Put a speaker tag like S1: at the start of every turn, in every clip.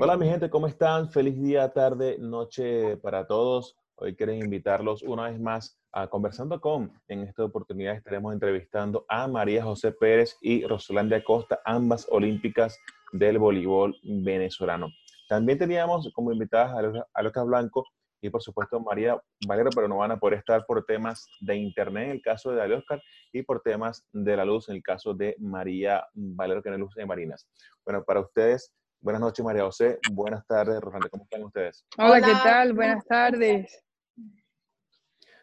S1: Hola mi gente, ¿cómo están? Feliz día, tarde, noche para todos. Hoy quiero invitarlos una vez más a Conversando con. En esta oportunidad estaremos entrevistando a María José Pérez y Rosalandia Costa, ambas olímpicas del voleibol venezolano. También teníamos como invitadas a Lucas Blanco y por supuesto María Valero, pero no van a poder estar por temas de internet en el caso de Oscar y por temas de la luz en el caso de María Valero, que no luz de Marinas. Bueno, para ustedes, buenas noches María José, buenas tardes Rosana, ¿cómo están ustedes?
S2: Hola, ¿qué tal? Buenas tardes.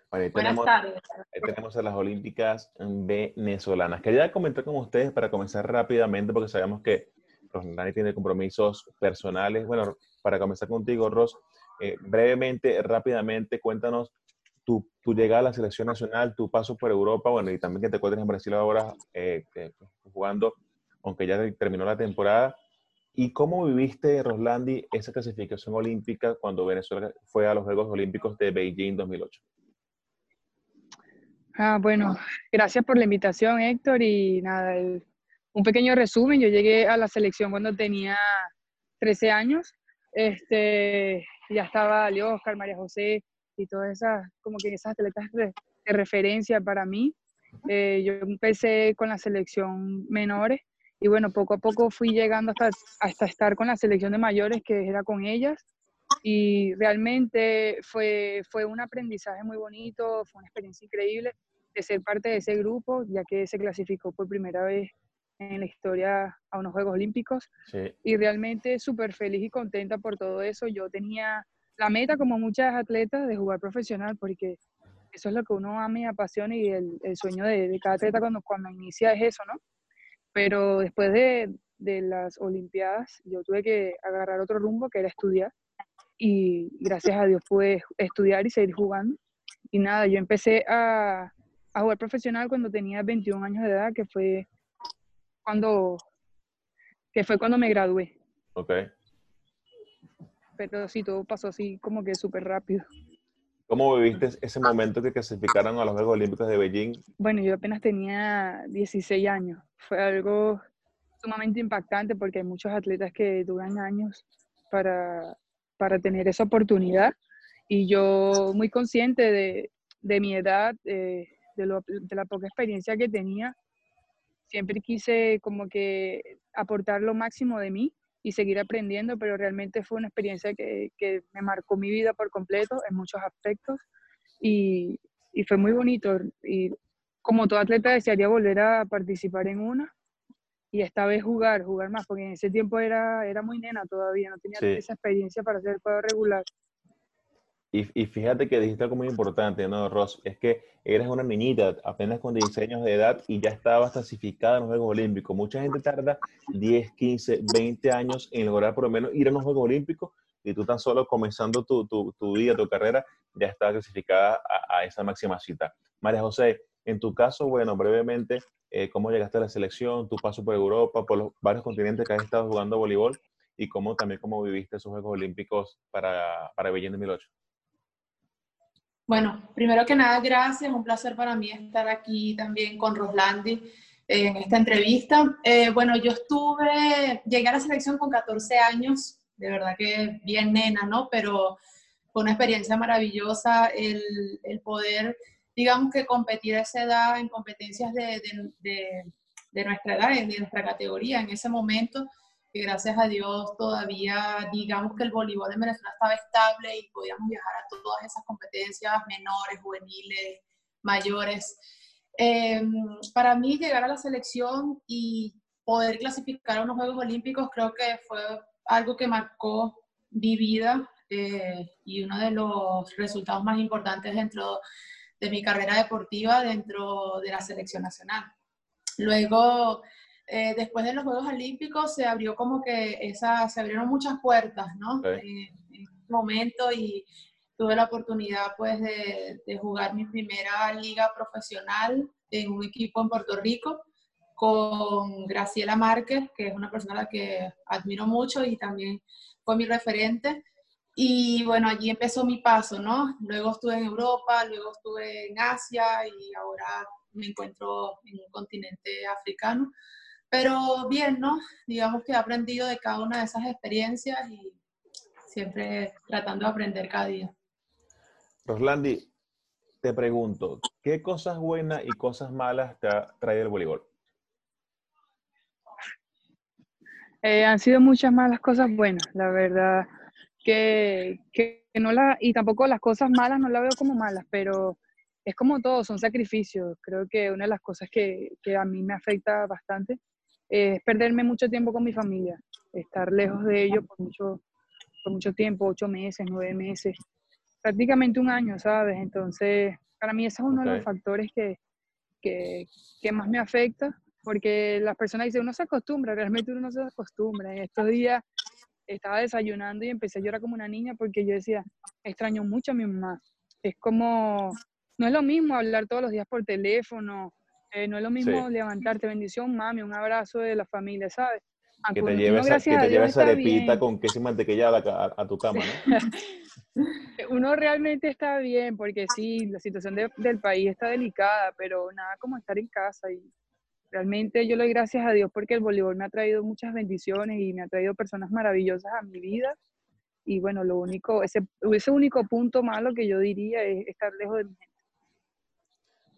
S1: Buenas tenemos, tardes. tenemos a las Olímpicas venezolanas. Quería comentar con ustedes para comenzar rápidamente, porque sabemos que Rosana tiene compromisos personales. Bueno, para comenzar contigo, Ros, eh, brevemente, rápidamente, cuéntanos tu, tu, llegada a la selección nacional, tu paso por Europa, bueno, y también que te encuentres en Brasil ahora eh, eh, jugando, aunque ya terminó la temporada. ¿Y cómo viviste, Roslandi, esa clasificación olímpica cuando Venezuela fue a los Juegos Olímpicos de Beijing 2008?
S2: Ah, bueno, gracias por la invitación, Héctor. Y nada, un pequeño resumen. Yo llegué a la selección cuando tenía 13 años. Este, ya estaba Leo, Oscar, María José y todas esas, como que esas atletas de, referencia para mí. Eh, yo empecé con la selección menores y bueno, poco a poco fui llegando hasta, hasta estar con la selección de mayores, que era con ellas. Y realmente fue, fue un aprendizaje muy bonito, fue una experiencia increíble de ser parte de ese grupo, ya que se clasificó por primera vez en la historia a unos Juegos Olímpicos. Y realmente súper feliz y contenta por todo eso. Yo tenía la meta, como muchas atletas, de jugar profesional, porque eso es lo que uno ama y apasiona y el, el sueño de, de, cada atleta cuando, cuando inicia es eso, ¿no? Pero después de, de las Olimpiadas, yo tuve que agarrar otro rumbo, que era estudiar. Y gracias a Dios pude estudiar y seguir jugando. Y nada, yo empecé a, a jugar profesional cuando tenía 21 años de edad, que fue cuando, que fue cuando me gradué.
S1: Ok.
S2: Pero sí, todo pasó así como que súper rápido.
S1: ¿Cómo viviste ese momento que clasificaron a los Juegos Olímpicos de Beijing?
S2: Bueno, yo apenas tenía 16 años. Fue algo sumamente impactante porque hay muchos atletas que duran años para, para tener esa oportunidad. Y yo muy consciente de, de mi edad, eh, de, de la poca experiencia que tenía, siempre quise como que aportar lo máximo de mí y seguir aprendiendo, pero realmente fue una experiencia que, que me marcó mi vida por completo en muchos aspectos y, y, fue muy bonito. Y como todo atleta desearía volver a participar en una y esta vez jugar, jugar más, porque en ese tiempo era, era muy nena todavía, no tenía esa experiencia para hacer el juego regular.
S1: Y, y, fíjate que dijiste algo muy importante, ¿no, Ross? Es que eres una niñita, apenas con 16 años de edad y ya estabas clasificada en los Juegos Olímpicos. Mucha gente tarda 10, 15, 20 años en lograr por lo menos ir a los Juegos Olímpicos y tú tan solo comenzando tu, tu, tu vida, tu carrera, ya estás clasificada a, a, esa máxima cita. María José, en tu caso, bueno, brevemente, eh, ¿cómo llegaste a la selección, tu paso por Europa, por los varios continentes que has estado jugando voleibol y cómo también cómo viviste esos Juegos Olímpicos para, para Beijing 2008?
S3: Bueno, primero que nada, gracias. Un placer para mí estar aquí también con Roslandi en esta entrevista. Eh, bueno, yo estuve, llegué a la selección con 14 años, de verdad que bien nena, ¿no? Pero fue una experiencia maravillosa el, el poder, digamos que competir a esa edad en competencias de, de, de, de nuestra edad, de nuestra categoría en ese momento que gracias a Dios todavía, digamos que el voleibol en Venezuela estaba estable y podíamos viajar a todas esas competencias menores, juveniles, mayores. Eh, para mí llegar a la selección y poder clasificar a unos Juegos Olímpicos creo que fue algo que marcó mi vida eh, y uno de los resultados más importantes dentro de mi carrera deportiva dentro de la selección nacional. Luego, eh, después de los Juegos Olímpicos se abrió como que esa, se abrieron muchas puertas, ¿no? Eh, en ese momento y tuve la oportunidad pues de, de, jugar mi primera liga profesional en un equipo en Puerto Rico con Graciela Márquez, que es una persona a la que admiro mucho y también fue mi referente. Y bueno, allí empezó mi paso, ¿no? Luego estuve en Europa, luego estuve en Asia y ahora me encuentro en un continente africano Pero bien, ¿no? Digamos que he aprendido de cada una de esas experiencias y siempre tratando de aprender cada día.
S1: Roslandi, te pregunto, ¿qué cosas buenas y cosas malas te ha traído el voleibol?
S2: Eh, han sido muchas malas cosas buenas, la verdad que, que no la, y tampoco las cosas malas no las veo como malas, pero es como todo, son sacrificios. Creo que una de las cosas que, que a mí me afecta bastante es perderme mucho tiempo con mi familia, estar lejos de ellos por mucho, por mucho tiempo, ocho meses, nueve meses, prácticamente un año, ¿sabes? Entonces, para mí ese es uno de los factores que, que, que, más me afecta, porque las personas dicen, uno se acostumbra, realmente uno no se acostumbra. En estos días estaba desayunando y empecé a llorar como una niña porque yo decía, extraño mucho a mi mamá. Es como, no es lo mismo hablar todos los días por teléfono, eh, no es lo mismo levantarte, bendición, mami, un abrazo de la familia, ¿sabes?
S1: que te lleves, que te lleves arepita con queso y mantequilla a, a, tu cama, ¿no?
S2: uno realmente está bien, porque sí, la situación del país está delicada, pero nada como estar en casa y realmente yo le doy gracias a Dios porque el voleibol me ha traído muchas bendiciones y me ha traído personas maravillosas a mi vida. Y bueno, lo único, ese, ese único punto malo que yo diría es estar lejos de mi gente.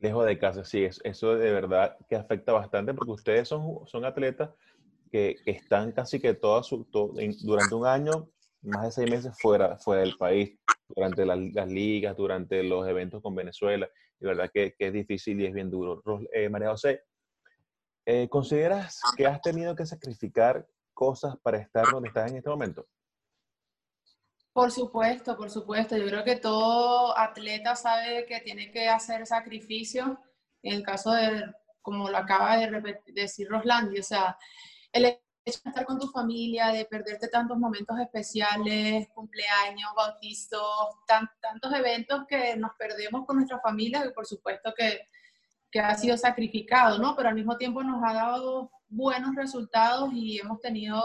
S1: Lejos de casa, sí, eso de verdad que afecta bastante porque ustedes son, son atletas que están casi que todas su, durante un año, más de seis meses fuera, fuera del país, durante las, ligas, durante los eventos con Venezuela. De verdad que, que, es difícil y es bien duro. Eh, María José, eh, ¿Consideras que has tenido que sacrificar cosas para estar donde estás en este momento?
S3: Por supuesto, por supuesto. Yo creo que todo atleta sabe que tiene que hacer sacrificios. En el caso de, como lo acaba de decir Roslandi, o sea, el hecho de estar con tu familia, de perderte tantos momentos especiales, cumpleaños, bautizos, tantos eventos que nos perdemos con nuestra familia, que por supuesto que que ha sido sacrificado, ¿no? Pero al mismo tiempo nos ha dado buenos resultados y hemos tenido,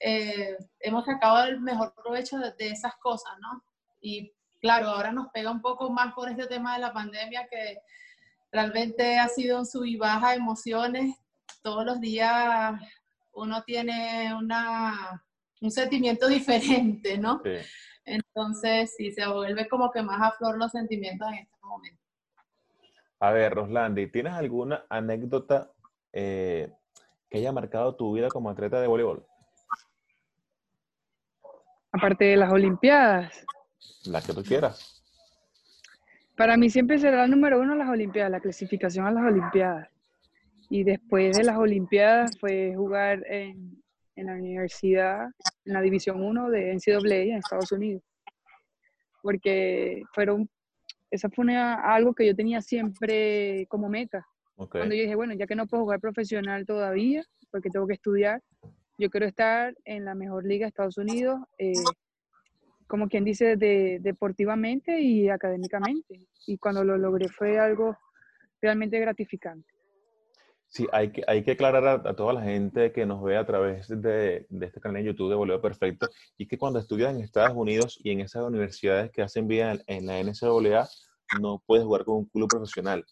S3: eh, hemos sacado el mejor provecho de, esas cosas, ¿no? Y claro, ahora nos pega un poco más por este tema de la pandemia que realmente ha sido un sub y baja emociones. Todos los días uno tiene una, un sentimiento diferente, ¿no? Entonces, sí, se vuelve como que más a flor los sentimientos en este momento.
S1: A ver, Roslandi, ¿tienes alguna anécdota eh, que haya marcado tu vida como atleta de voleibol?
S2: Aparte de las Olimpiadas.
S1: La que tú quieras.
S2: Para mí siempre será el número uno las Olimpiadas, la clasificación a las Olimpiadas. Y después de las Olimpiadas fue jugar en, en la universidad, en la División 1 de NCAA en Estados Unidos. Porque fueron esa fue algo que yo tenía siempre como meta. Cuando yo dije, bueno, ya que no puedo jugar profesional todavía, porque tengo que estudiar, yo quiero estar en la mejor liga de Estados Unidos, eh, como quien dice, de, deportivamente y académicamente. Y cuando lo logré fue algo realmente gratificante.
S1: Sí, hay que, hay que aclarar a, toda la gente que nos ve a través de, este canal de YouTube de Voleo Perfecto, y que cuando estudias en Estados Unidos y en esas universidades que hacen vida en, la NCAA, no puedes jugar con un club profesional.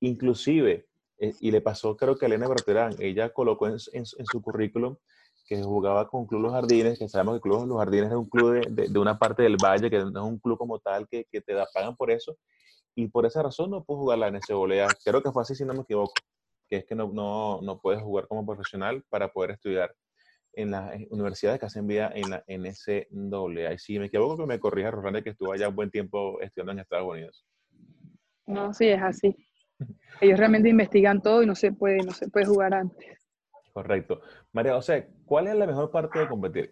S1: Inclusive, eh, y le pasó creo que a Elena Berterán, ella colocó en, en, su currículum que jugaba con Club Los Jardines, que sabemos que Club Los Jardines es un club de, de, una parte del valle, que no es un club como tal, que, que te da, pagan por eso, y por esa razón no pudo jugar la NCAA. Creo que fue así, si no me equivoco que es que no, no, no puedes jugar como profesional para poder estudiar en las universidades que hacen vida en la NCAA. Y si me equivoco, que me corrija, Rosana, que estuvo allá un buen tiempo estudiando en Estados Unidos.
S2: No, sí, es así. Ellos realmente investigan todo y no se puede, no se puede jugar antes.
S1: Correcto. María José, ¿cuál es la mejor parte de competir?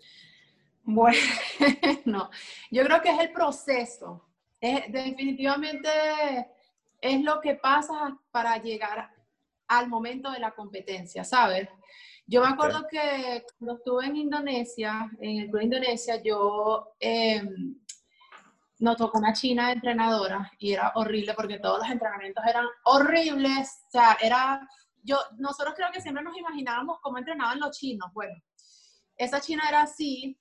S3: Bueno, yo creo que es el proceso. Es, definitivamente es lo que pasa para llegar al momento de la competencia, ¿sabes? Yo me acuerdo que cuando estuve en Indonesia, en el club de Indonesia, yo eh, nos tocó una china entrenadora y era horrible porque todos los entrenamientos eran horribles. O sea, era, yo, nosotros creo que siempre nos imaginábamos cómo entrenaban los chinos. Bueno, esa china era así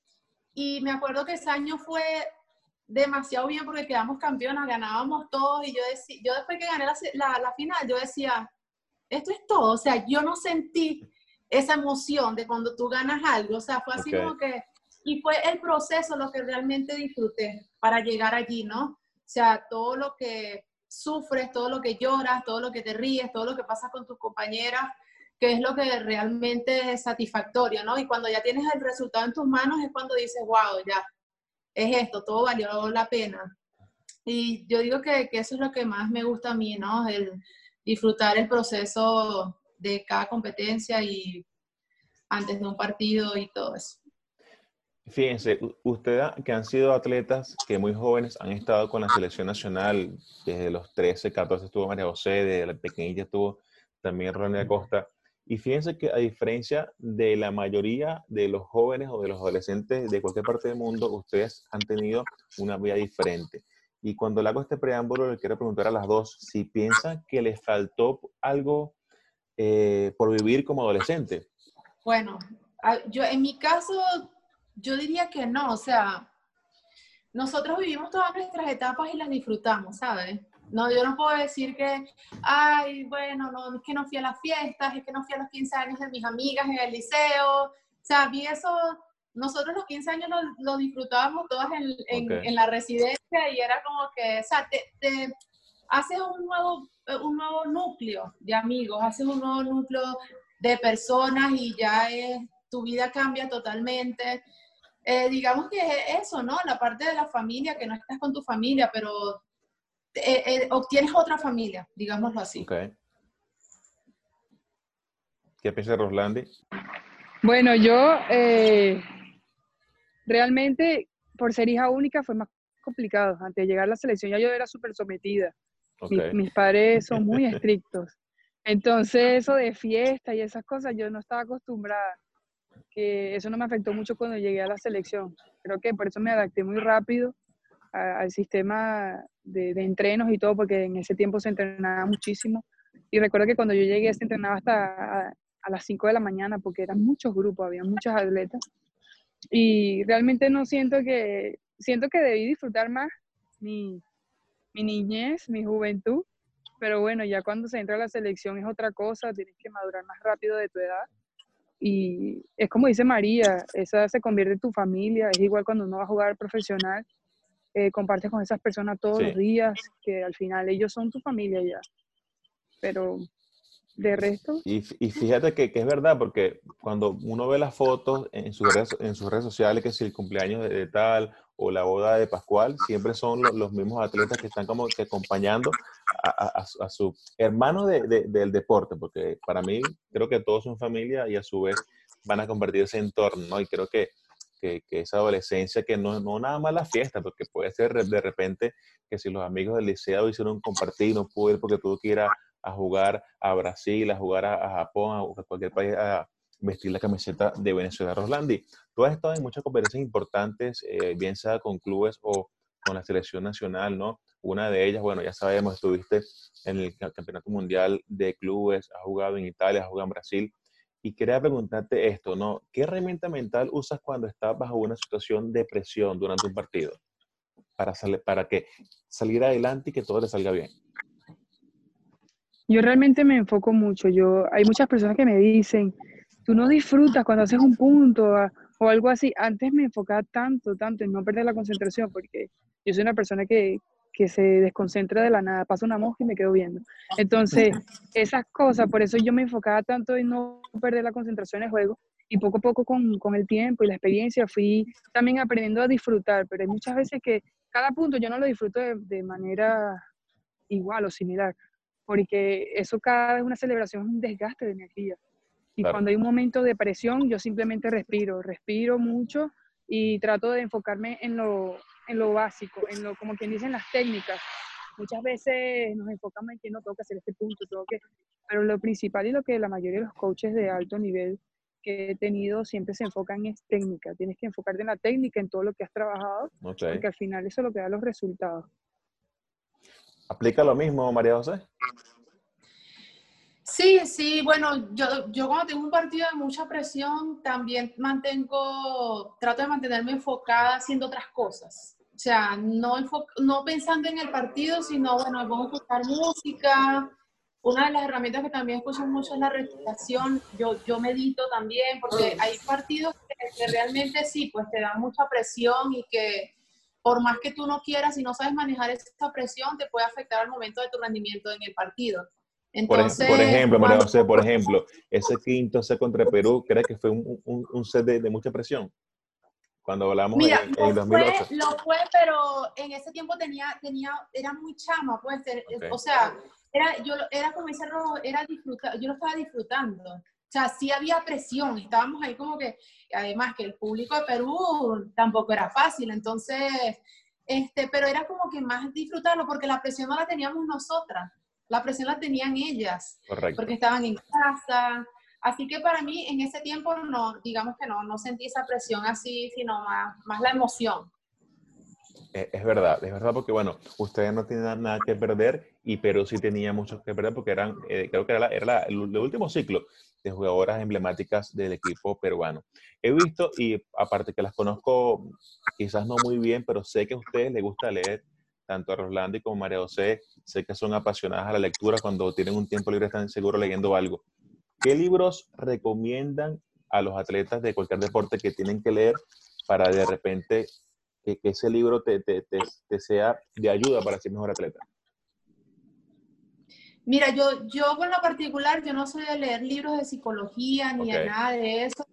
S3: y me acuerdo que ese año fue demasiado bien porque quedamos campeonas, ganábamos todos y yo, decía, yo después que gané la, la, la final, yo decía, esto es todo. O sea, yo no sentí esa emoción de cuando tú ganas algo. O sea, fue así como que, y fue el proceso lo que realmente disfruté para llegar allí, ¿no? O sea, todo lo que sufres, todo lo que lloras, todo lo que te ríes, todo lo que pasa con tus compañeras, que es lo que realmente es satisfactorio, ¿no? Y cuando ya tienes el resultado en tus manos es cuando dices, wow, ya, es esto, todo valió la pena. Y yo digo que, que eso es lo que más me gusta a mí, ¿no? El disfrutar el proceso de cada competencia y antes de un partido y todo eso.
S1: Fíjense, ustedes que han sido atletas que muy jóvenes han estado con la selección nacional, desde los 13, 14 estuvo María José, desde la pequeñita estuvo también Ronnie Acosta. Y fíjense que a diferencia de la mayoría de los jóvenes o de los adolescentes de cualquier parte del mundo, ustedes han tenido una vida diferente. Y cuando le hago este preámbulo, le quiero preguntar a las dos si piensan que les faltó algo eh, por vivir como adolescente.
S3: Bueno, yo en mi caso, yo diría que no, o sea, nosotros vivimos todas nuestras etapas y las disfrutamos, ¿sabes? No, yo no puedo decir que, ay, bueno, no, es que no fui a las fiestas, es que no fui a los 15 años de mis amigas en el liceo. O sea, vi eso, nosotros los 15 años lo, disfrutábamos todas en, en, la residencia y era como que, o sea, te, te haces un nuevo, un nuevo núcleo de amigos, haces un nuevo núcleo de personas y ya es, tu vida cambia totalmente. Eh, digamos que es eso, ¿no? La parte de la familia, que no estás con tu familia, pero eh, eh, obtienes otra familia, digámoslo así. Okay.
S1: ¿Qué piensa Roslandi?
S2: Bueno, yo eh, realmente, por ser hija única, fue más complicado. Antes de llegar a la selección ya yo era súper sometida. Mis, padres son muy estrictos. Entonces, eso de fiesta y esas cosas, yo no estaba acostumbrada. Que eso no me afectó mucho cuando llegué a la selección. Creo que por eso me adapté muy rápido al sistema de, entrenos y todo, porque en ese tiempo se entrenaba muchísimo. Y recuerdo que cuando yo llegué se entrenaba hasta a, las 5 de la mañana, porque eran muchos grupos, había muchas atletas. Y realmente no siento que, siento que debí disfrutar más mi, mi niñez, mi juventud, pero bueno, ya cuando se entra a la selección es otra cosa, tienes que madurar más rápido de tu edad. Y es como dice María, esa se convierte en tu familia, es igual cuando uno va a jugar profesional, eh, compartes con esas personas todos los días, que al final ellos son tu familia ya. Pero de resto.
S1: Y, y fíjate que, que, es verdad, porque cuando uno ve las fotos en sus redes, en sus redes sociales, que si el cumpleaños de, tal o la boda de Pascual, siempre son los, mismos atletas que están como que acompañando a, a, su hermano de, del deporte, porque para mí creo que todos son familia y a su vez van a convertirse en entorno, ¿no? Y creo que que, esa adolescencia, que no, no nada más la fiesta, porque puede ser de repente que si los amigos del liceo hicieron compartir, no pudo ir porque tuvo que ir a, jugar a Brasil, a jugar a, Japón, a cualquier país, a vestir la camiseta de Venezuela. Roslandi, tú has estado en muchas conferencias importantes, eh, bien sea con clubes o con la selección nacional, ¿no? Una de ellas, bueno, ya sabemos, estuviste en el Campeonato Mundial de Clubes, has jugado en Italia, has jugado en Brasil. Y quería preguntarte esto, ¿no? ¿Qué herramienta mental usas cuando estás bajo una situación de presión durante un partido? Para, para que salir adelante y que todo le salga bien.
S2: Yo realmente me enfoco mucho. Yo, hay muchas personas que me dicen, tú no disfrutas cuando haces un punto o algo así. Antes me enfocaba tanto, tanto en no perder la concentración, porque yo soy una persona que, que se desconcentra de la nada, pasa una mosca y me quedo viendo. Entonces, esas cosas, por eso yo me enfocaba tanto en no perder la concentración en el juego y poco a poco con, con, el tiempo y la experiencia fui también aprendiendo a disfrutar, pero hay muchas veces que cada punto yo no lo disfruto de, de manera igual o similar, porque eso cada vez una celebración es un desgaste de energía. Y cuando hay un momento de presión, yo simplemente respiro, respiro mucho y trato de enfocarme en lo, en lo básico, en lo, como quien dicen las técnicas. Muchas veces nos enfocamos en que no tengo que hacer este punto, tengo que, pero lo principal y lo que la mayoría de los coaches de alto nivel que he tenido siempre se enfocan en técnica. Tienes que enfocarte en la técnica, en todo lo que has trabajado, porque al final eso es lo que da los resultados.
S1: ¿Aplica lo mismo, María José?
S3: Sí, sí, bueno, yo, yo cuando tengo un partido de mucha presión, también mantengo, trato de mantenerme enfocada haciendo otras cosas. O sea, no, no pensando en el partido, sino, bueno, me pongo a escuchar música, una de las herramientas que también escucho mucho es la respiración. Yo, yo medito también, porque hay partidos que, realmente sí, pues te dan mucha presión y que por más que tú no quieras, si no sabes manejar esa presión, te puede afectar al momento de tu rendimiento en el partido.
S1: Entonces, por, ejemplo, María José, por ejemplo, ese quinto set contra Perú, ¿crees que fue un, un, un set de, de, mucha presión? Cuando hablamos
S3: Mira, en, en 2008. Fue, lo fue, pero en ese tiempo tenía, tenía, era muy chama, pues, okay. o sea, era, yo, era como ese rojo, era disfrutar, yo lo estaba disfrutando. O sea, sí había presión, estábamos ahí como que, además que el público de Perú tampoco era fácil, entonces, este, pero era como que más disfrutarlo, porque la presión no la teníamos nosotras, la presión la tenían ellas,
S1: Correcto.
S3: porque estaban en casa, así que para mí en ese tiempo no, digamos que no, no sentí esa presión así, sino más, más la emoción.
S1: Es verdad, es verdad porque, bueno, ustedes no tienen nada que perder y Perú sí tenía mucho que perder porque eran, eh, creo que era, la, era la, el, el, último ciclo de jugadoras emblemáticas del equipo peruano. He visto, y aparte que las conozco quizás no muy bien, pero sé que a ustedes les gusta leer, tanto a Roslandi como María José, sé que son apasionadas a la lectura, cuando tienen un tiempo libre están seguro leyendo algo. ¿Qué libros recomiendan a los atletas de cualquier deporte que tienen que leer para de repente que, que ese libro te, te, te, te, sea de ayuda para ser mejor atleta?
S3: Mira, yo, yo por lo particular, yo no soy de leer libros de psicología ni okay. de nada de eso.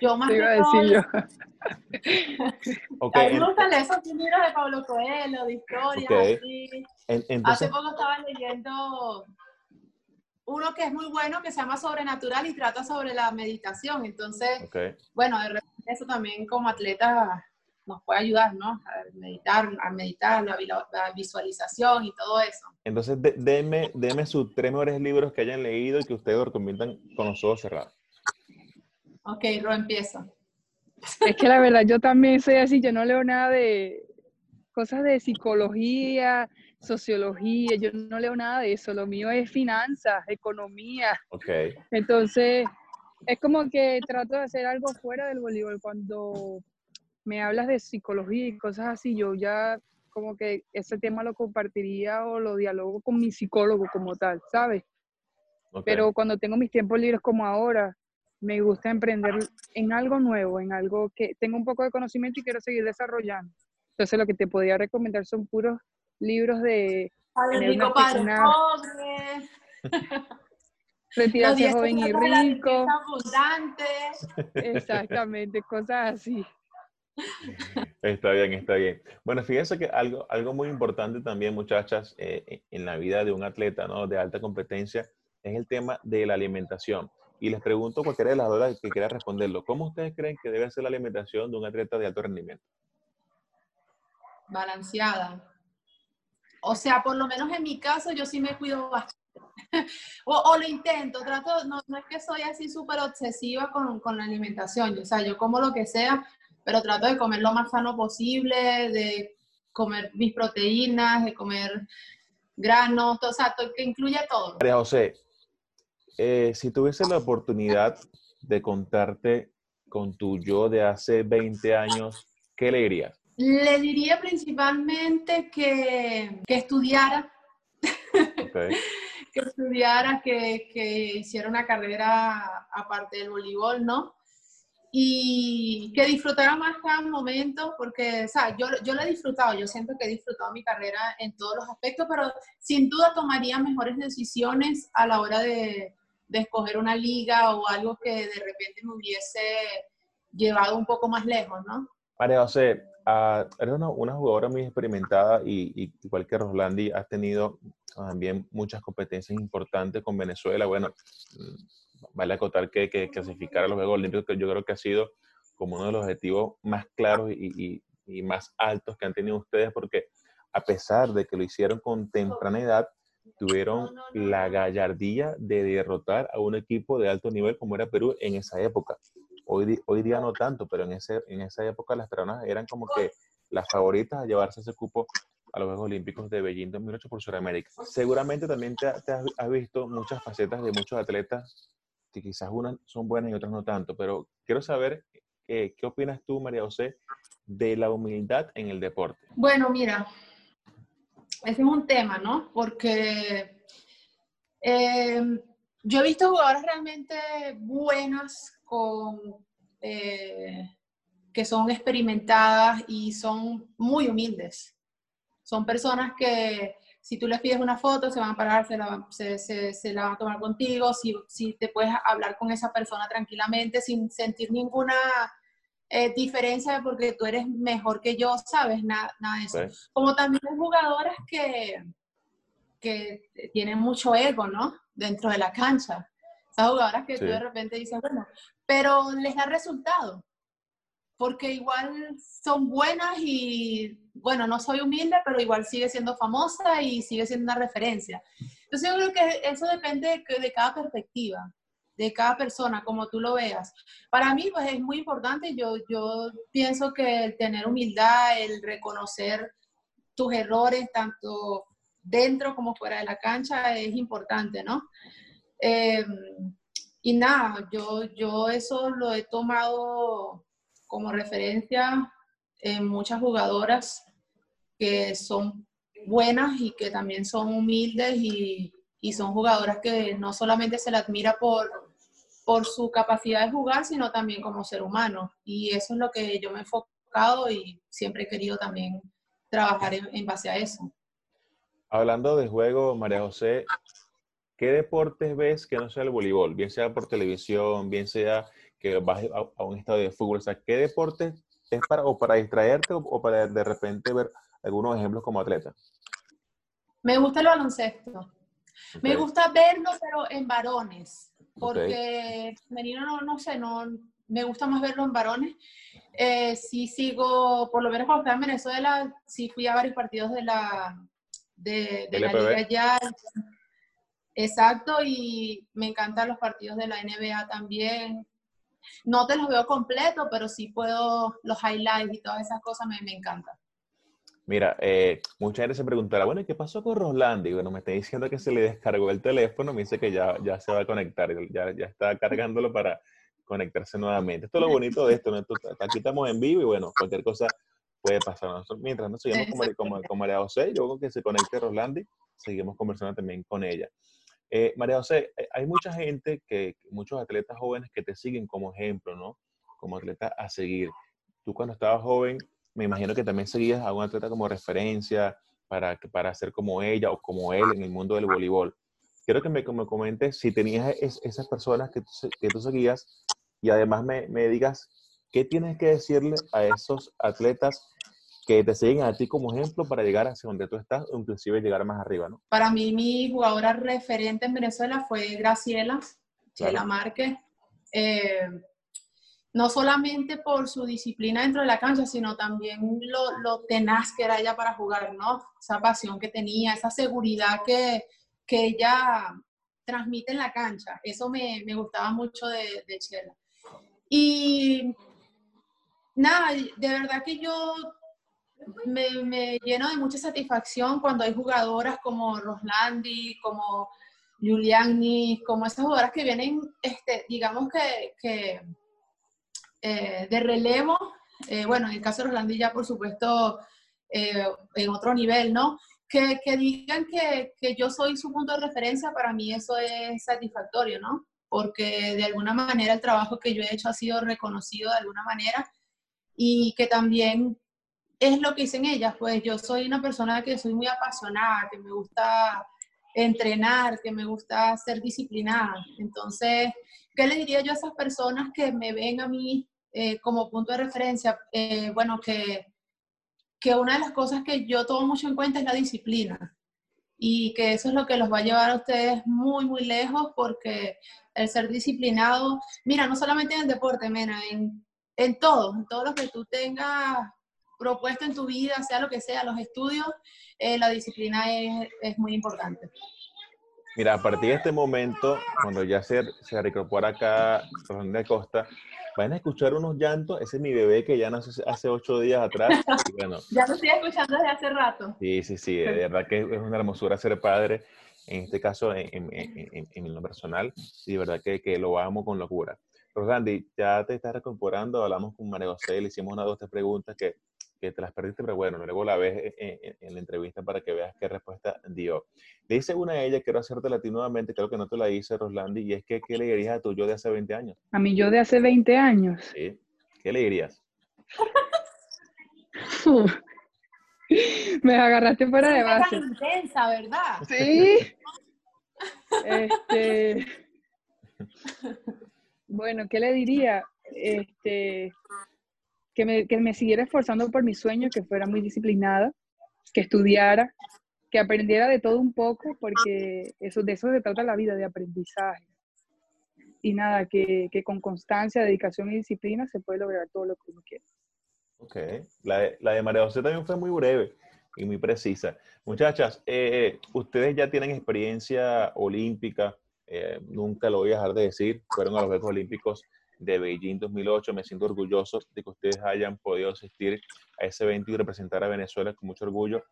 S3: Yo más
S2: Te iba a decir
S3: yo. okay. A mí me gustan esos libros de Pablo Coelho, de historias, okay. así. Entonces... Hace poco estaba leyendo uno que es muy bueno, que se llama Sobrenatural y trata sobre la meditación. Entonces, bueno, de repente eso también como atleta nos puede ayudar, ¿no? A meditar, a meditar, la, la visualización y todo eso.
S1: Entonces, de, deme, deme sus tres mejores libros que hayan leído y que ustedes recomiendan con los ojos cerrados.
S3: Ok, Ro, empieza.
S2: Es que la verdad, yo también soy así, yo no leo nada de cosas de psicología, sociología, yo no leo nada de eso, lo mío es finanzas, economía.
S1: Ok.
S2: Entonces, es como que trato de hacer algo fuera del voleibol cuando me hablas de psicología y cosas así, yo ya como que ese tema lo compartiría o lo dialogo con mi psicólogo como tal, ¿sabes? Okay. Pero cuando tengo mis tiempos libres como ahora, me gusta emprender en algo nuevo, en algo que tengo un poco de conocimiento y quiero seguir desarrollando. Entonces lo que te podría recomendar son puros libros de...
S3: Padre rico, padre pobre.
S2: Retirarse joven y rico.
S3: Abundante.
S2: Exactamente, cosas así.
S1: Está bien, está bien. Bueno, fíjense que algo, algo muy importante también, muchachas, eh, en la vida de un atleta ¿no? de alta competencia es el tema de la alimentación. Y les pregunto a cualquiera de las dos que quiera responderlo. ¿Cómo ustedes creen que debe ser la alimentación de un atleta de alto rendimiento?
S3: Balanceada. O sea, por lo menos en mi caso, yo sí me cuido bastante. o, o, lo intento, trato, no, no es que soy así súper obsesiva con, con la alimentación. O sea, yo como lo que sea, pero trato de comer lo más sano posible, de comer mis proteínas, de comer granos, o sea, que incluye todo.
S1: María José, eh, si tuviese la oportunidad de contarte con tu yo de hace 20 años, ¿qué le dirías?
S3: Le diría principalmente que, que estudiara. Okay. que estudiara, que, que hiciera una carrera aparte del voleibol, ¿no? Y que disfrutara más cada momento, porque, o sea, yo, yo lo he disfrutado, yo siento que he disfrutado mi carrera en todos los aspectos, pero sin duda tomaría mejores decisiones a la hora de, de escoger una liga o algo que de repente me hubiese llevado un poco más lejos, ¿no?
S1: María José, uh, eres una, una, jugadora muy experimentada y, y igual que Roslandi, has tenido también muchas competencias importantes con Venezuela. Bueno, vale acotar que, que clasificar a los Juegos Olímpicos, que yo creo que ha sido como uno de los objetivos más claros y, y, y, más altos que han tenido ustedes, porque a pesar de que lo hicieron con temprana edad, tuvieron la gallardía de derrotar a un equipo de alto nivel como era Perú en esa época. Hoy, hoy día no tanto, pero en, ese, en esa época las peruanas eran como que las favoritas a llevarse ese cupo a los Juegos Olímpicos de Beijing 2008 por Sudamérica. Seguramente también te, te has visto muchas facetas de muchos atletas que quizás unas son buenas y otras no tanto, pero quiero saber eh, qué opinas tú, María José, de la humildad en el deporte.
S3: Bueno, mira, ese es un tema, ¿no? Porque Em, yo he visto jugadoras realmente buenas eh, que son experimentadas y son muy humildes. Son personas que si tú les pides una foto, se van a parar, se la, se, se, la van a tomar contigo, si, si, te puedes hablar con esa persona tranquilamente sin sentir ninguna eh, diferencia porque tú eres mejor que yo, ¿sabes? Nada, nada de eso. Como también hay jugadoras que, que tienen mucho ego, ¿no? Dentro de la cancha. Esas jugadoras que tú de repente dices, bueno, pero les da resultado porque igual son buenas y, bueno, no soy humilde, pero igual sigue siendo famosa y sigue siendo una referencia. Entonces yo creo que eso depende de, cada perspectiva, de cada persona, como tú lo veas. Para mí, pues es muy importante, yo, yo pienso que el tener humildad, el reconocer tus errores, tanto dentro como fuera de la cancha, es importante, ¿no? Em, y nada, yo, yo eso lo he tomado como referencia en muchas jugadoras que son buenas y que también son humildes y, y son jugadoras que no solamente se le admira por, por su capacidad de jugar, sino también como ser humano. Y eso es lo que yo me he enfocado y siempre he querido también trabajar en, en base a eso.
S1: Hablando de juego, María José, ¿qué deportes ves que no sea el voleibol? Bien sea por televisión, bien sea que vas a, un estadio de fútbol. O sea, ¿qué deporte es para, o para distraerte o, para de repente ver algunos ejemplos como atleta?
S3: Me gusta el baloncesto. Me gusta verlo, pero en varones. Porque femenino no, no sé, no, me gusta más verlo en varones. Eh, sí sigo, por lo menos cuando estaba en Venezuela, sí fui a varios partidos de la, de, de la Liga ya. Exacto, y me encantan los partidos de la NBA también. No te los veo completo, pero sí puedo, los highlights y todas esas cosas me, me encantan.
S1: Mira, eh, mucha gente se preguntará, bueno, ¿qué pasó con Roslandi? Bueno, me está diciendo que se le descargó el teléfono, me dice que ya, ya se va a conectar, ya, ya está cargándolo para conectarse nuevamente. Esto es lo bonito de esto, aquí estamos en vivo y bueno, cualquier cosa puede pasar. Nosotros, mientras nos seguimos como, como, como María José, yo creo que se conecte Roslandi, seguimos conversando también con ella. Eh, María José, eh, hay mucha gente, que, muchos atletas jóvenes que te siguen como ejemplo, ¿no? Como atleta a seguir. Tú cuando estabas joven, me imagino que también seguías a un atleta como referencia para, para ser como ella o como él en el mundo del voleibol. Quiero que me, me comentes si tenías esas personas que tú, que tú seguías y además me, me digas qué tienes que decirle a esos atletas que te siguen a ti como ejemplo para llegar hacia donde tú estás o inclusive llegar más arriba, ¿no?
S3: Para mí mi jugadora referente en Venezuela fue Graciela, Chela Márquez. Eh, no solamente por su disciplina dentro de la cancha, sino también lo, lo, tenaz que era ella para jugar, ¿no? Esa pasión que tenía, esa seguridad que, que ella transmite en la cancha. Eso me, me gustaba mucho de, de Chela. Y nada, de verdad que yo me, lleno de mucha satisfacción cuando hay jugadoras como Roslandi, como Giuliani, como esas jugadoras que vienen, este, digamos que, eh, de relevo, eh, bueno, en el caso de Roslandi ya por supuesto eh, en otro nivel, ¿no? Que, que digan que, que, yo soy su punto de referencia, para mí eso es satisfactorio, ¿no? Porque de alguna manera el trabajo que yo he hecho ha sido reconocido de alguna manera y que también es lo que dicen ellas, pues yo soy una persona que soy muy apasionada, que me gusta entrenar, que me gusta ser disciplinada. Entonces, ¿qué le diría yo a esas personas que me ven a mí eh, como punto de referencia? Eh, bueno, que, que una de las cosas que yo tomo mucho en cuenta es la disciplina y que eso es lo que los va a llevar a ustedes muy, muy lejos porque el ser disciplinado, mira, no solamente en el deporte, mena, en, en todo, en todo lo que tú tengas propuesto en tu vida, sea lo que sea, los estudios, eh, la disciplina es, es, muy importante.
S1: Mira, a partir de este momento, cuando ya se, se recupera acá de Costa, van a escuchar unos llantos. Ese es mi bebé que ya nació hace ocho días atrás.
S3: bueno, ya lo estoy escuchando desde hace rato.
S1: Sí, sí, sí. De verdad que es una hermosura ser padre. En este caso, en, en, en, en lo personal. Y de verdad que, que lo amo con locura. Rosandi, ya te estás recuperando. Hablamos con María José, le hicimos una dos, tres preguntas que que te las perdiste, pero bueno, luego la ves en, la entrevista para que veas qué respuesta dio. Le hice una a ella, quiero hacerte la ti nuevamente, creo que no te la hice, Roslandi, y es que, ¿qué le dirías a tu yo de hace 20 años?
S2: A mi yo de hace 20 años.
S1: Sí. ¿Qué le dirías?
S2: Me agarraste fuera de base.
S3: intensa, ¿verdad?
S2: Sí. Este, bueno, ¿qué le diría? Este, que me, que me siguiera esforzando por mi sueño, que fuera muy disciplinada, que estudiara, que aprendiera de todo un poco, porque eso, de eso se trata la vida, de aprendizaje. Y nada, que, que con constancia, dedicación y disciplina se puede lograr todo lo que uno quiere.
S1: Ok, la de, la de María José también fue muy breve y muy precisa. Muchachas, eh, ustedes ya tienen experiencia olímpica, eh, nunca lo voy a dejar de decir, fueron a los Juegos Olímpicos de Beijing 2008. Me siento orgulloso de que ustedes hayan podido asistir a ese evento y representar a Venezuela con mucho orgullo.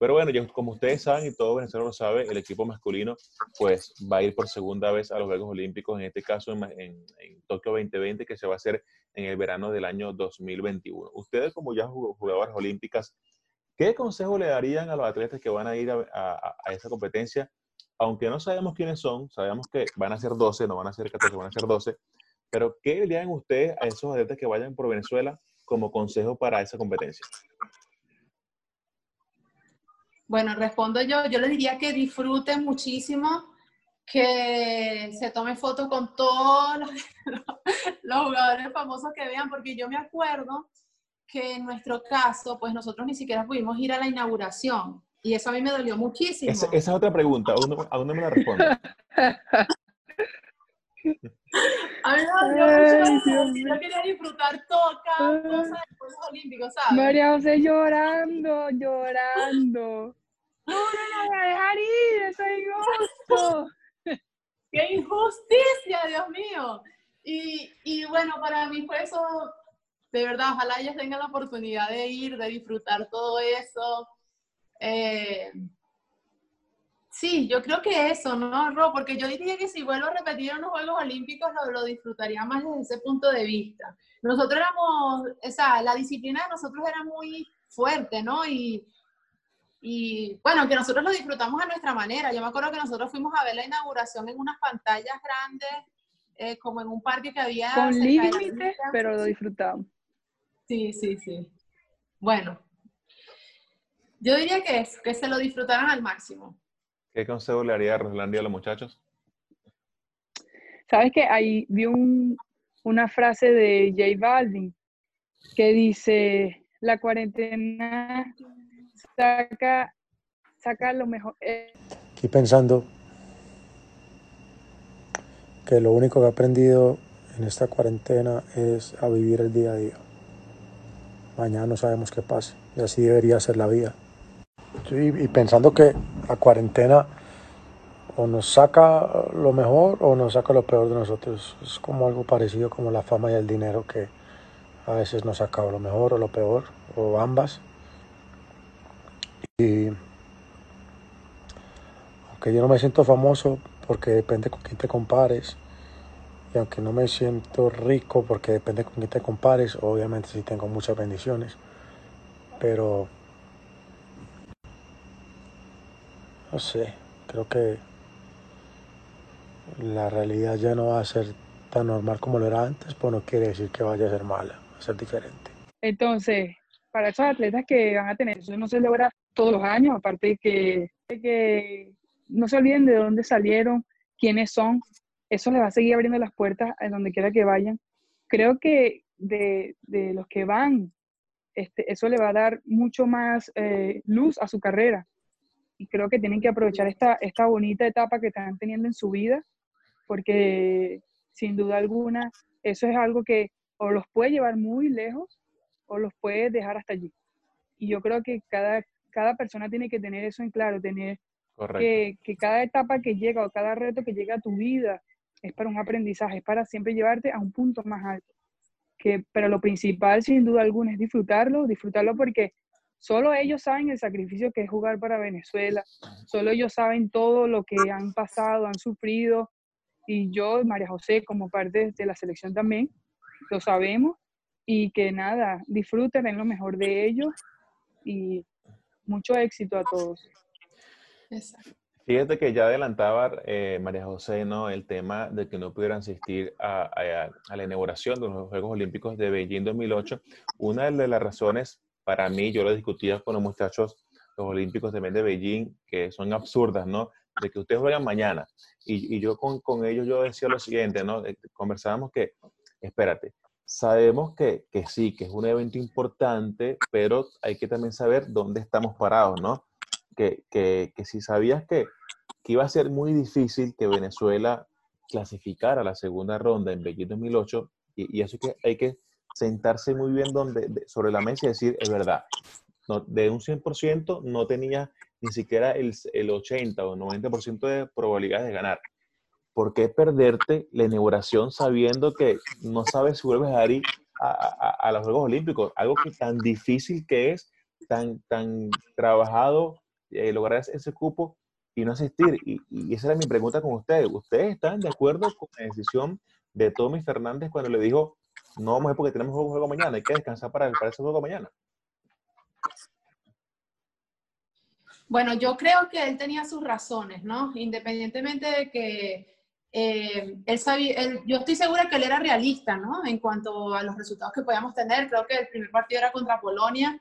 S1: Pero bueno, como ustedes saben y todo Venezuela lo sabe, el equipo masculino pues va a ir por segunda vez a los Juegos Olímpicos, en este caso en, en, Tokio 2020, que se va a hacer en el verano del año 2021. Ustedes como ya jugadoras olímpicas, ¿qué consejo le darían a los atletas que van a ir a, a esa competencia? Aunque no sabemos quiénes son, sabemos que van a ser 12, no van a ser 14, van a ser 12, pero, ¿qué le dirían ustedes a esos atletas que vayan por Venezuela como consejo para esa competencia?
S3: Bueno, respondo yo. Yo les diría que disfruten muchísimo, que se tomen fotos con todos los, los, jugadores famosos que vean, porque yo me acuerdo que en nuestro caso, pues nosotros ni siquiera pudimos ir a la inauguración. Y eso a mí me dolió muchísimo.
S1: Esa, es otra pregunta. ¿A dónde, me la responde?
S3: A mí me yo, quería disfrutar todo, cada cosa de los Olímpicos, ¿sabes?
S2: María José llorando, llorando. No, no no voy a dejar ir, eso es injusto.
S3: ¡Qué injusticia, Dios mío! Y, y bueno, para mí fue eso, de verdad, ojalá ellas tengan la oportunidad de ir, de disfrutar todo eso. Eh, Sí, yo creo que eso, ¿no, Ro? Porque yo diría que si vuelvo a repetir en los Juegos Olímpicos lo, lo, disfrutaría más desde ese punto de vista. Nosotros éramos, o sea, la disciplina de nosotros era muy fuerte, ¿no? Y, y bueno, que nosotros lo disfrutamos a nuestra manera. Yo me acuerdo que nosotros fuimos a ver la inauguración en unas pantallas grandes, eh, como en un parque que había...
S2: Con límites, pero lo disfrutamos.
S3: Sí, sí, sí. Bueno, yo diría que, que se lo disfrutaran al máximo.
S1: ¿Qué consejo le haría a Roslandia a los muchachos?
S2: Sabes que ahí vi una frase de J Balvin que dice, la cuarentena saca, saca lo mejor.
S4: Estoy pensando que lo único que he aprendido en esta cuarentena es a vivir el día a día. Mañana no sabemos qué pase y así debería ser la vida y pensando que la cuarentena o nos saca lo mejor o nos saca lo peor de nosotros. Es como algo parecido como la fama y el dinero que a veces nos saca lo mejor o lo peor o ambas. Y aunque yo no me siento famoso porque depende con quién te compares, y aunque no me siento rico porque depende con quién te compares, obviamente sí tengo muchas bendiciones, pero no sé, creo que la realidad ya no va a ser tan normal como lo era antes, pero no quiere decir que vaya a ser mala, va a ser diferente.
S2: Entonces, para esos atletas que van a tener, eso no se logra todos los años, aparte de que, que no se olviden de dónde salieron, quiénes son, eso les va a seguir abriendo las puertas a donde quiera que vayan. Creo que de, de los que van, este, eso le va a dar mucho más eh, luz a su carrera, y creo que tienen que aprovechar esta, esta bonita etapa que están teniendo en su vida, porque sin duda alguna eso es algo que o los puede llevar muy lejos o los puede dejar hasta allí. Y yo creo que cada, cada persona tiene que tener eso en claro, tener que, que, cada etapa que llega o cada reto que llega a tu vida es para un aprendizaje, es para siempre llevarte a un punto más alto. Que, pero lo principal, sin duda alguna, es disfrutarlo, disfrutarlo porque Solo ellos saben el sacrificio que es jugar para Venezuela, solo ellos saben todo lo que han pasado, han sufrido, y yo, María José, como parte de la selección también, lo sabemos, y que nada, disfruten, en lo mejor de ellos y mucho éxito a todos.
S1: Fíjate que ya adelantaba eh, María José ¿no? el tema de que no pudieran asistir a, la inauguración de los Juegos Olímpicos de Beijing 2008. Una de las razones, para mí, yo lo discutía con los muchachos, los Olímpicos de Beijing, que son absurdas, ¿no? De que ustedes juegan mañana. Y, yo con, con, ellos yo decía lo siguiente, ¿no? Conversábamos que, espérate, sabemos que, que sí, que es un evento importante, pero hay que también saber dónde estamos parados, ¿no? Que, que, que si sabías que que iba a ser muy difícil que Venezuela clasificara a la segunda ronda en Beijing 2008 y, y eso que hay que sentarse muy bien donde, sobre la mesa y decir, es verdad, de un 100% no tenía ni siquiera el, el 80 o 90% de probabilidades de ganar. ¿Por qué perderte la inauguración sabiendo que no sabes si vuelves a ir a, a, los Juegos Olímpicos? Algo que tan difícil que es, tan, tan trabajado, eh, lograr ese cupo y no asistir. Y, esa era mi pregunta con ustedes. ¿Ustedes están de acuerdo con la decisión de Tommy Fernández cuando le dijo, no vamos a ir porque tenemos un juego mañana, hay que descansar para, para ese juego mañana?
S3: Bueno, yo creo que él tenía sus razones, ¿no? Independientemente de que eh, él sabía, yo estoy segura que él era realista, ¿no? En cuanto a los resultados que podíamos tener, creo que el primer partido era contra Polonia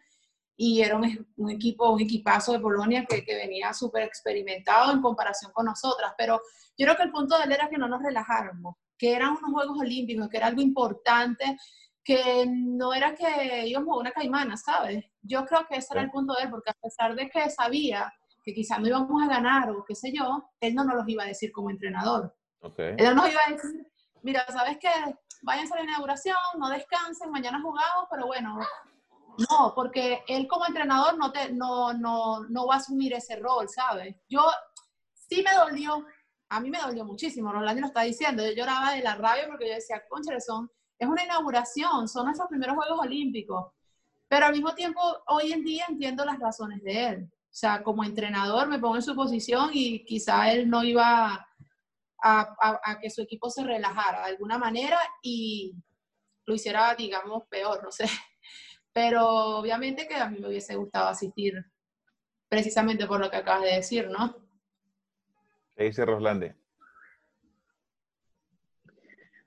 S3: y era un, equipo, un equipazo de Polonia que, que venía súper experimentado en comparación con nosotras, pero yo creo que el punto de él era que no nos relajáramos, que eran unos Juegos Olímpicos, que era algo importante, que no era que íbamos a una caimana, ¿sabes? Yo creo que ese era el punto de él, porque a pesar de que sabía que quizás no íbamos a ganar o qué sé yo, él no nos los iba a decir como entrenador. Él no nos iba a decir, mira, ¿sabes qué? Váyanse a la inauguración, no descansen, mañana jugamos, pero bueno, no, porque él como entrenador no, te, no, no, no va a asumir ese rol, ¿sabes? Yo sí me dolió, a mí me dolió muchísimo, Rolando lo está diciendo, yo lloraba de la rabia porque yo decía, concha, son, es una inauguración, son nuestros primeros Juegos Olímpicos, pero al mismo tiempo hoy en día entiendo las razones de él. O sea, como entrenador me pongo en su posición y quizá él no iba a, a que su equipo se relajara de alguna manera y lo hiciera, digamos, peor, no sé. Pero obviamente que a mí me hubiese gustado asistir precisamente por lo que acabas de decir, ¿no?
S1: ¿Qué dice Roslande?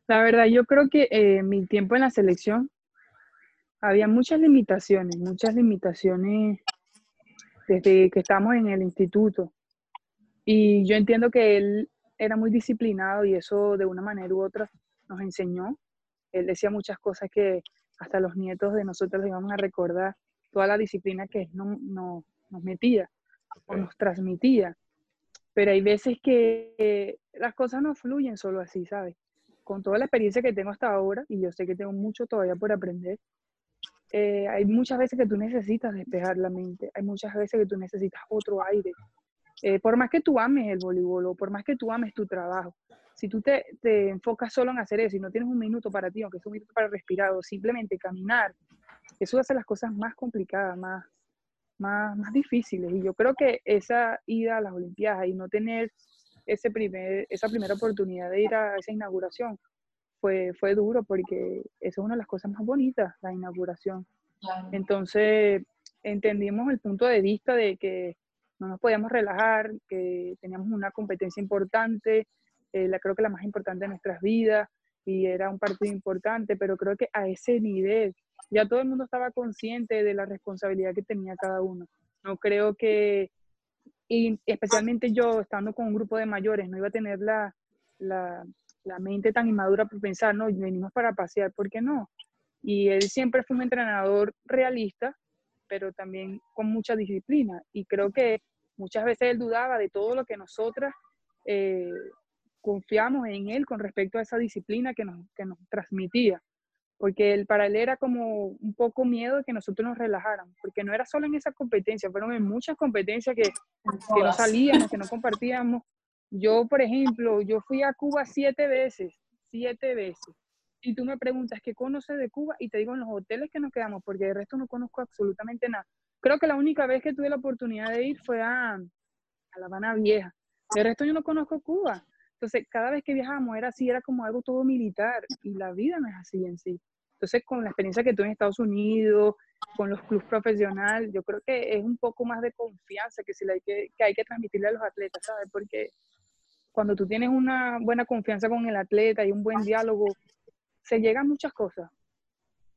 S2: La verdad, yo creo que eh, mi tiempo en la selección había muchas limitaciones, muchas limitaciones desde que estamos en el instituto. Y yo entiendo que él era muy disciplinado y eso de una manera u otra nos enseñó. Él decía muchas cosas que hasta los nietos de nosotros íbamos a recordar toda la disciplina que no, no, nos metía o nos transmitía. Pero hay veces que las cosas no fluyen solo así, ¿sabes? Con toda la experiencia que tengo hasta ahora, y yo sé que tengo mucho todavía por aprender, eh, hay muchas veces que tú necesitas despejar la mente, hay muchas veces que tú necesitas otro aire. Eh, por más que tú ames el voleibol o por más que tú ames tu trabajo, si tú te, te, enfocas solo en hacer eso y no tienes un minuto para ti, aunque es un minuto para respirar o simplemente caminar, eso hace las cosas más complicadas, más, más, más difíciles. Y yo creo que esa ida a las Olimpiadas y no tener ese primer, esa primera oportunidad de ir a esa inauguración fue, fue duro porque eso es una de las cosas más bonitas, la inauguración. Entonces entendimos el punto de vista de que no nos podíamos relajar, que teníamos una competencia importante, eh, la, creo que la más importante de nuestras vidas y era un partido importante, pero creo que a ese nivel ya todo el mundo estaba consciente de la responsabilidad que tenía cada uno. No creo que, y especialmente yo estando con un grupo de mayores, no iba a tener la, la, la mente tan inmadura para pensar, no, venimos para pasear, ¿por qué no? Y él siempre fue un entrenador realista, pero también con mucha disciplina. Y creo que muchas veces él dudaba de todo lo que nosotras eh, confiamos en él con respecto a esa disciplina que nos, que nos transmitía. Porque el, para él era como un poco miedo de que nosotros nos relajáramos, porque no era solo en esa competencia, fueron en muchas competencias que, que no salíamos, que no compartíamos. Yo, por ejemplo, yo fui a Cuba siete veces, siete veces. Y tú me preguntas, ¿qué conoces de Cuba? Y te digo en los hoteles que nos quedamos, porque de resto no conozco absolutamente nada. Creo que la única vez que tuve la oportunidad de ir fue a, a La Habana Vieja. De resto yo no conozco Cuba. Entonces, cada vez que viajábamos era así, era como algo todo militar y la vida no es así en sí. Entonces, con la experiencia que tuve en Estados Unidos, con los clubes profesionales, yo creo que es un poco más de confianza que, si hay que, que hay que transmitirle a los atletas, ¿sabes? Porque cuando tú tienes una buena confianza con el atleta y un buen diálogo, se llegan muchas cosas.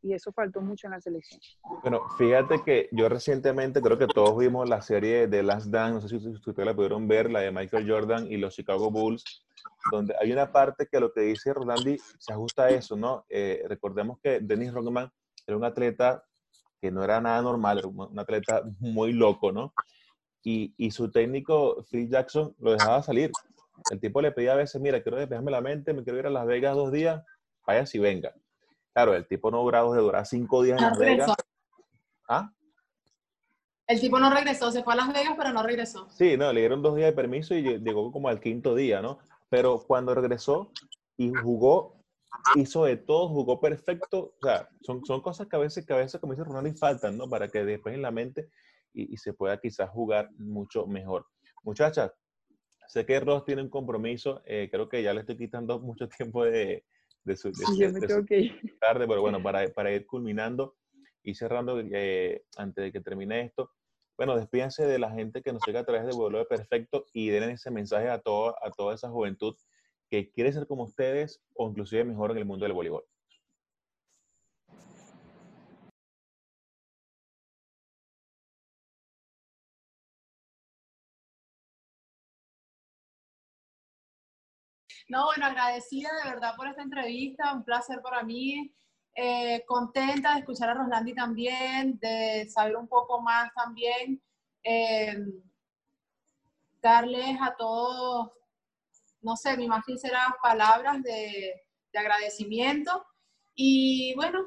S2: Y eso faltó mucho en la selección.
S1: Bueno, fíjate que yo recientemente creo que todos vimos la serie de Last Dance, no sé si ustedes la pudieron ver, la de Michael Jordan y los Chicago Bulls, donde hay una parte que lo que dice Rolandi se ajusta a eso, ¿no? Eh, recordemos que Dennis Rodman era un atleta que no era nada normal, era un atleta muy loco, ¿no? Y, y su técnico, Phil Jackson, lo dejaba salir. El tipo le pedía a veces, mira, quiero despejarme la mente, me quiero ir a Las Vegas dos días, vaya si venga. Claro, el tipo no duró de durar cinco días en Las Vegas.
S3: ¿Ah? El tipo no regresó, se fue a Las Vegas, pero no regresó.
S1: Sí, no, le dieron dos días de permiso y llegó como al quinto día, ¿no? Pero cuando regresó y jugó, hizo de todo, jugó perfecto. O sea, son, son cosas que a veces, que a veces, como dice Ronaldo, faltan, ¿no? Para que después en la mente y, y se pueda quizás jugar mucho mejor. Muchachas, Sé que Ross tiene un compromiso, eh, creo que ya le estoy quitando mucho tiempo de, de su, tarde, pero bueno, para, para, ir culminando y cerrando eh, antes de que termine esto, bueno, despídense de la gente que nos llega a través de Vuelo Perfecto y den ese mensaje a, todo, a toda esa juventud que quiere ser como ustedes o inclusive mejor en el mundo del voleibol.
S3: No, bueno, agradecida de verdad por esta entrevista, un placer para mí. Eh, contenta de escuchar a Roslandi también, de saber un poco más también. Eh, darles a todos, no sé, mi más sinceras palabras de, agradecimiento. Y bueno,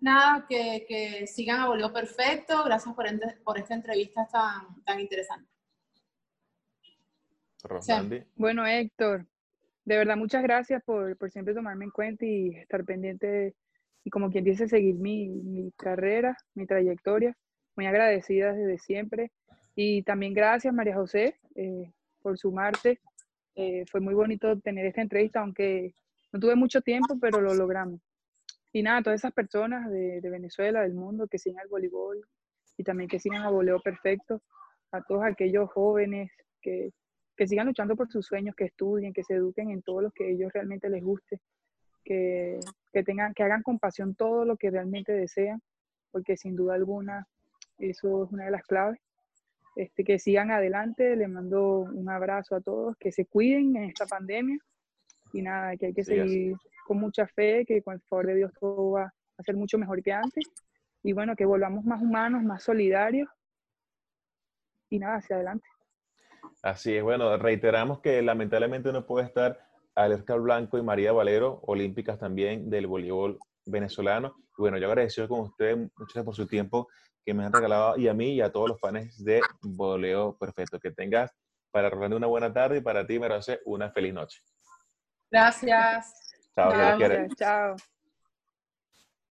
S3: nada, que, sigan a Voleo Perfecto. Gracias por, por esta entrevista tan, tan interesante.
S2: Bueno, Héctor, de verdad muchas gracias por, siempre tomarme en cuenta y estar pendiente y como quien dice, seguir mi, carrera, mi trayectoria. Muy agradecida desde siempre. Y también gracias, María José, eh, por sumarte. Eh, fue muy bonito tener esta entrevista, aunque no tuve mucho tiempo, pero lo logramos. Y nada, todas esas personas de, de Venezuela, del mundo, que sigan el voleibol y también que sigan a Voleo Perfecto, a todos aquellos jóvenes que, que sigan luchando por sus sueños, que estudien, que se eduquen en todo lo que a ellos realmente les guste, que, tengan, que hagan con pasión todo lo que realmente desean, porque sin duda alguna eso es una de las claves. Este, que sigan adelante, les mando un abrazo a todos, que se cuiden en esta pandemia y nada, que hay que seguir con mucha fe, que con el favor de Dios todo va a ser mucho mejor que antes y bueno, que volvamos más humanos, más solidarios y nada, hacia adelante.
S1: Así es, bueno, reiteramos que lamentablemente no puede estar Alerta Blanco y María Valero, olímpicas también del voleibol venezolano. Y bueno, yo agradecido con ustedes muchas gracias por su tiempo que me han regalado y a mí y a todos los fans de Voleo Perfecto. Que tengas para Rolando una buena tarde y para ti, Merose, una feliz noche.
S3: Gracias.
S1: Chao,
S2: Gracias, chao.